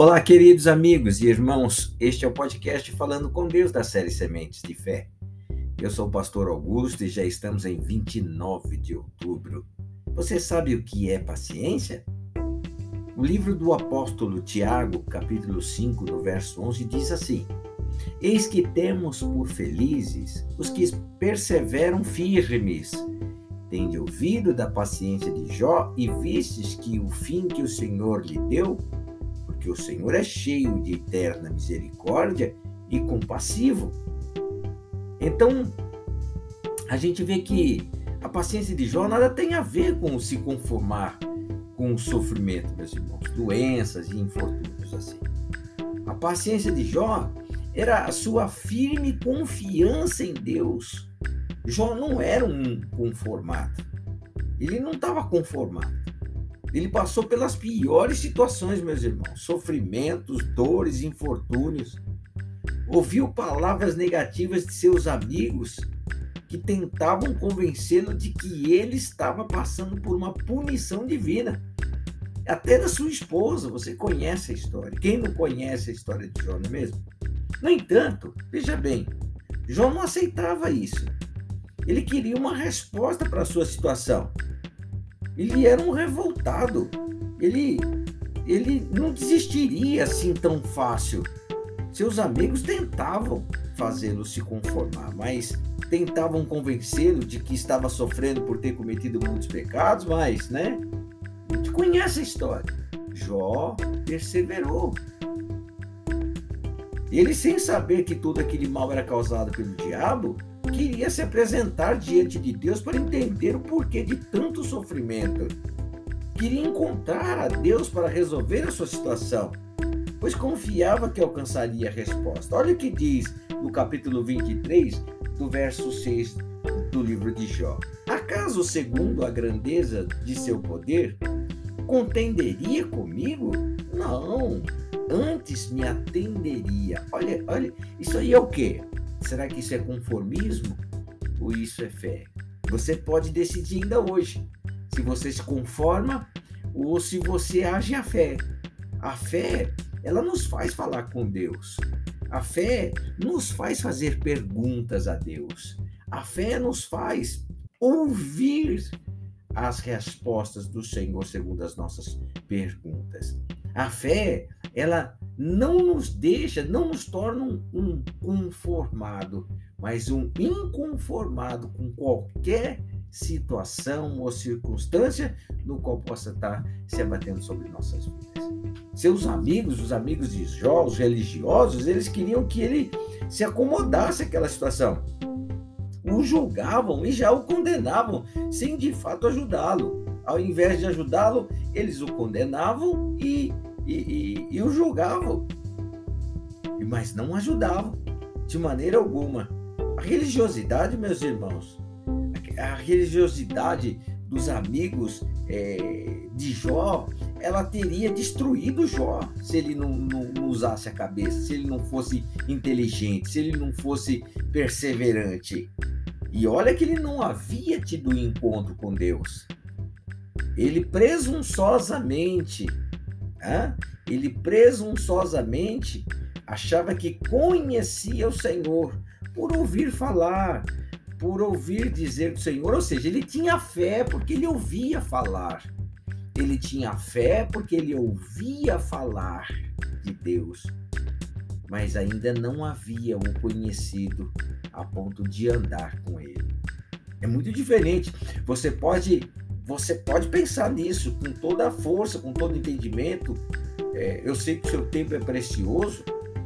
Olá, queridos amigos e irmãos. Este é o podcast Falando com Deus da série Sementes de Fé. Eu sou o pastor Augusto e já estamos em 29 de outubro. Você sabe o que é paciência? O livro do apóstolo Tiago, capítulo 5, no verso 11, diz assim: Eis que temos por felizes os que perseveram firmes. Tende ouvido da paciência de Jó e vistes que o fim que o Senhor lhe deu porque o Senhor é cheio de eterna misericórdia e compassivo. Então, a gente vê que a paciência de Jó nada tem a ver com se conformar com o sofrimento, meus irmãos, doenças e infortúnios assim. A paciência de Jó era a sua firme confiança em Deus. Jó não era um conformado. Ele não estava conformado. Ele passou pelas piores situações, meus irmãos: sofrimentos, dores, infortúnios. Ouviu palavras negativas de seus amigos que tentavam convencê-lo de que ele estava passando por uma punição divina. Até da sua esposa, você conhece a história. Quem não conhece a história de Jó, não é mesmo? No entanto, veja bem, Jó não aceitava isso. Ele queria uma resposta para a sua situação. Ele era um revoltado. Ele, ele não desistiria assim tão fácil. Seus amigos tentavam fazê-lo se conformar, mas tentavam convencê-lo de que estava sofrendo por ter cometido muitos pecados, mas, né? A gente conhece a história. Jó perseverou. Ele, sem saber que todo aquele mal era causado pelo diabo, queria se apresentar diante de Deus para entender o porquê de tanto sofrimento. Queria encontrar a Deus para resolver a sua situação, pois confiava que alcançaria a resposta. Olha o que diz no capítulo 23, do verso 6 do livro de Jó. Acaso, segundo a grandeza de seu poder, contenderia comigo? Não, antes me atenderia. Olha, olha, isso aí é o quê? Será que isso é conformismo ou isso é fé? Você pode decidir ainda hoje se você se conforma ou se você age a fé. A fé, ela nos faz falar com Deus. A fé nos faz fazer perguntas a Deus. A fé nos faz ouvir as respostas do Senhor segundo as nossas perguntas. A fé, ela não nos deixa, não nos torna um, conformado, mas um inconformado com qualquer situação ou circunstância no qual possa estar se abatendo sobre nossas vidas. Seus amigos, os amigos de Jó, os religiosos, eles queriam que ele se acomodasse àquela situação. O julgavam e já o condenavam, sem de fato ajudá-lo. Ao invés de ajudá-lo, eles o condenavam e e, e, e julgavam, mas não ajudavam de maneira alguma. A religiosidade, meus irmãos, a religiosidade dos amigos é, de Jó, ela teria destruído Jó se ele não, não, não, usasse a cabeça, se ele não fosse inteligente, se ele não fosse perseverante. E olha que ele não havia tido encontro com Deus. Ele presunçosamente ele presunçosamente achava que conhecia o Senhor por ouvir falar, por ouvir dizer do Senhor, ou seja, ele tinha fé porque ele ouvia falar. Ele tinha fé porque ele ouvia falar de Deus, mas ainda não havia o conhecido a ponto de andar com ele. É muito diferente. Você pode você pode pensar nisso com toda a força, com todo entendimento. É, eu sei que o seu tempo é precioso,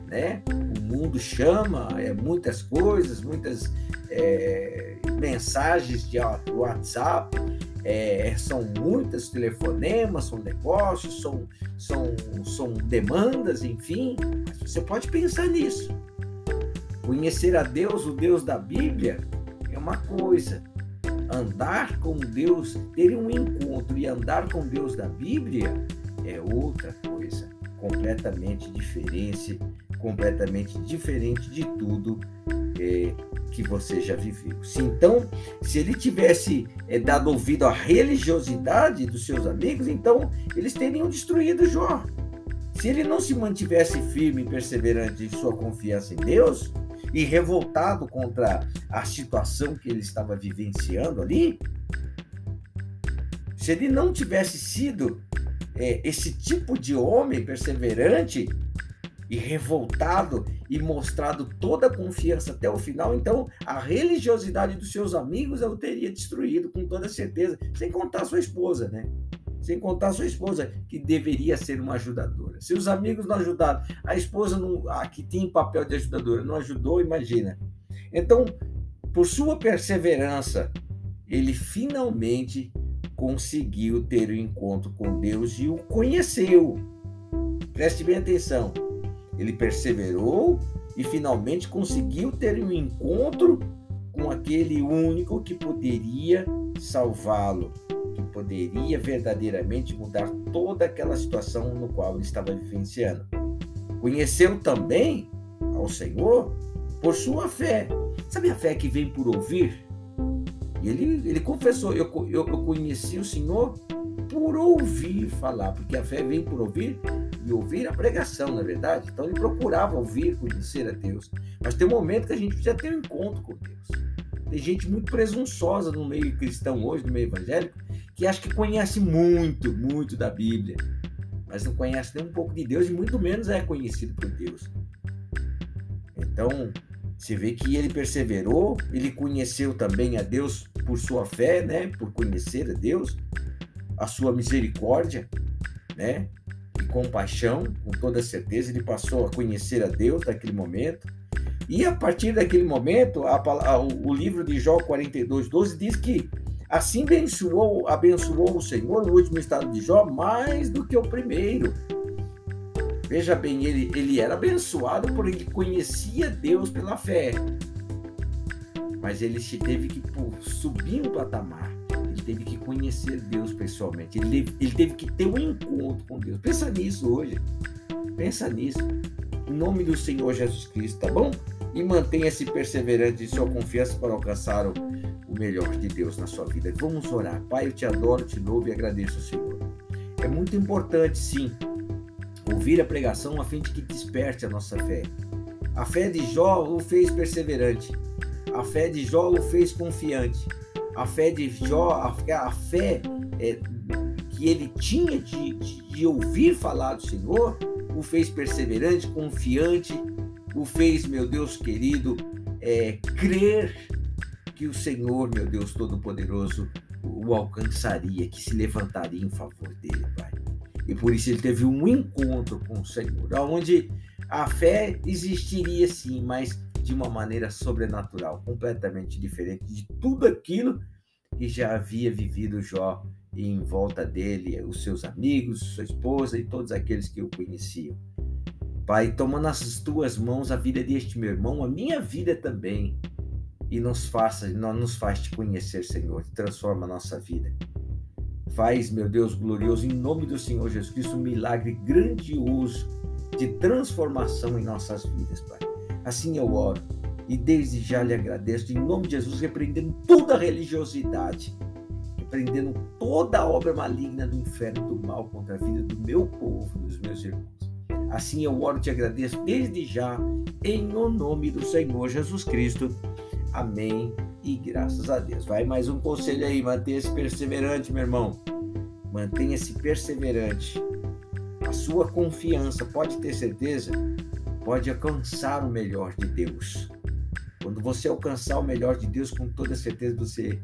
né? O mundo chama, é muitas coisas, muitas é, mensagens de WhatsApp, é, são muitos telefonemas, são negócios, são, são, são demandas, enfim. Você pode pensar nisso. Conhecer a Deus, o Deus da Bíblia, é uma coisa andar com Deus, ter um encontro e andar com Deus da Bíblia é outra coisa, completamente diferente, completamente diferente de tudo é, que você já viveu. Se então, se ele tivesse é, dado ouvido à religiosidade dos seus amigos, então eles teriam destruído Jó. Se ele não se mantivesse firme e perseverante em sua confiança em Deus e revoltado contra a situação que ele estava vivenciando ali, se ele não tivesse sido é, esse tipo de homem perseverante e revoltado e mostrado toda a confiança até o final, então a religiosidade dos seus amigos eu teria destruído com toda certeza, sem contar sua esposa, né? Sem contar sua esposa, que deveria ser uma ajudadora. Se os amigos não ajudaram, a esposa não, que tem papel de ajudadora não ajudou, imagina. Então, por sua perseverança, ele finalmente conseguiu ter o um encontro com Deus e o conheceu. Preste bem atenção. Ele perseverou e finalmente conseguiu ter um encontro com aquele único que poderia salvá-lo, que poderia verdadeiramente mudar toda aquela situação no qual ele estava vivenciando. Conheceu também ao Senhor por sua fé. Sabe a fé que vem por ouvir? E ele, ele confessou: eu, eu, eu conheci o Senhor por ouvir falar, porque a fé vem por ouvir e ouvir a pregação, na é verdade. Então ele procurava ouvir, conhecer a Deus. Mas tem um momento que a gente precisa ter um encontro com Deus. Tem gente muito presunçosa no meio cristão hoje, no meio evangélico, que acha que conhece muito, muito da Bíblia, mas não conhece nem um pouco de Deus e muito menos é conhecido por Deus. Então, você vê que ele perseverou, ele conheceu também a Deus por sua fé, né? Por conhecer a Deus, a sua misericórdia, né? E compaixão, com toda certeza, ele passou a conhecer a Deus naquele momento. E a partir daquele momento, a, a, o livro de Jó 42, 12 diz que assim abençoou, abençoou o Senhor no último estado de Jó mais do que o primeiro. Veja bem, ele, ele era abençoado porque ele conhecia Deus pela fé. Mas ele teve que subir um patamar. Ele teve que conhecer Deus pessoalmente. Ele, ele teve que ter um encontro com Deus. Pensa nisso hoje. Pensa nisso. Em nome do Senhor Jesus Cristo, tá bom? E mantenha-se perseverante em sua confiança para alcançar o, o melhor de Deus na sua vida. Vamos orar. Pai, eu te adoro, te louvo e agradeço, Senhor. É muito importante, sim, ouvir a pregação a fim de que desperte a nossa fé. A fé de Jó o fez perseverante. A fé de Jó o fez confiante. A fé de Jó, a fé é, que ele tinha de, de, de ouvir falar do Senhor, o fez perseverante, confiante, o fez, meu Deus querido, é, crer que o Senhor, meu Deus Todo-Poderoso, o alcançaria, que se levantaria em favor dele, Pai. E por isso ele teve um encontro com o Senhor, onde a fé existiria sim, mas de uma maneira sobrenatural, completamente diferente de tudo aquilo que já havia vivido Jó e em volta dele, os seus amigos, sua esposa e todos aqueles que o conheciam. Pai, toma nas tuas mãos a vida deste meu irmão, a minha vida também, e nos faça, nos faz te conhecer, Senhor, transforma a nossa vida. Faz, meu Deus glorioso, em nome do Senhor Jesus Cristo, um milagre grandioso de transformação em nossas vidas, Pai. Assim eu oro e desde já lhe agradeço, em nome de Jesus, repreendendo toda religiosidade, repreendendo toda a obra maligna do inferno, do mal contra a vida do meu povo, dos meus irmãos. Assim eu oro e te agradeço desde já, em o nome do Senhor Jesus Cristo. Amém e graças a Deus. Vai mais um conselho aí, mantenha-se perseverante, meu irmão. Mantenha-se perseverante. A sua confiança, pode ter certeza, pode alcançar o melhor de Deus. Quando você alcançar o melhor de Deus, com toda certeza você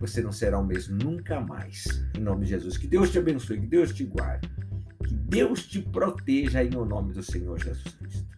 você não será o mesmo nunca mais. Em nome de Jesus. Que Deus te abençoe, que Deus te guarde, que Deus te proteja em nome do Senhor Jesus Cristo.